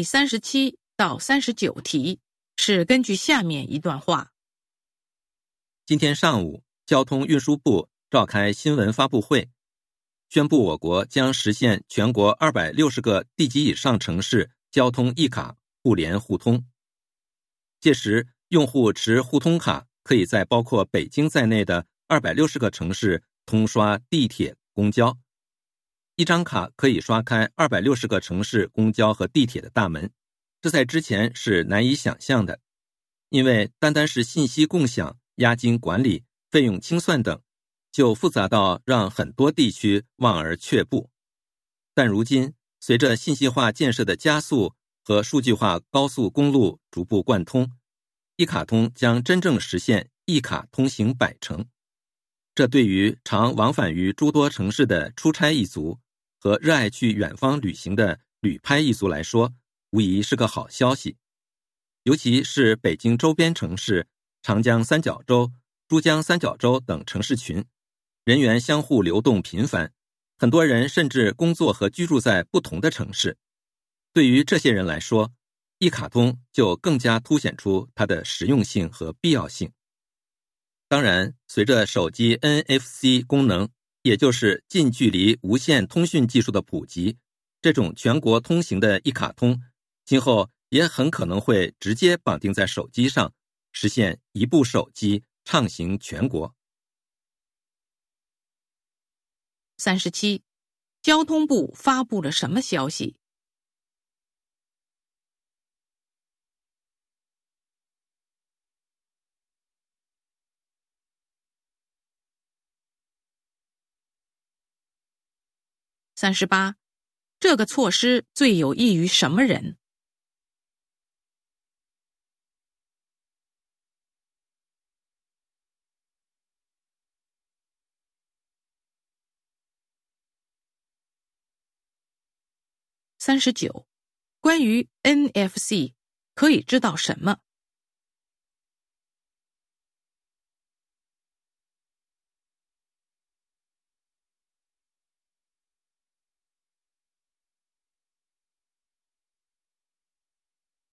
第三十七到三十九题是根据下面一段话。今天上午，交通运输部召开新闻发布会，宣布我国将实现全国二百六十个地级以上城市交通一卡互联互通。届时，用户持互通卡可以在包括北京在内的二百六十个城市通刷地铁、公交。一张卡可以刷开二百六十个城市公交和地铁的大门，这在之前是难以想象的，因为单单是信息共享、押金管理、费用清算等，就复杂到让很多地区望而却步。但如今，随着信息化建设的加速和数据化高速公路逐步贯通，一卡通将真正实现一卡通行百城。这对于常往返于诸多城市的出差一族。和热爱去远方旅行的旅拍一族来说，无疑是个好消息。尤其是北京周边城市、长江三角洲、珠江三角洲等城市群，人员相互流动频繁，很多人甚至工作和居住在不同的城市。对于这些人来说，一卡通就更加凸显出它的实用性和必要性。当然，随着手机 NFC 功能。也就是近距离无线通讯技术的普及，这种全国通行的一卡通，今后也很可能会直接绑定在手机上，实现一部手机畅行全国。三十七，交通部发布了什么消息？三十八，这个措施最有益于什么人？三十九，关于 NFC，可以知道什么？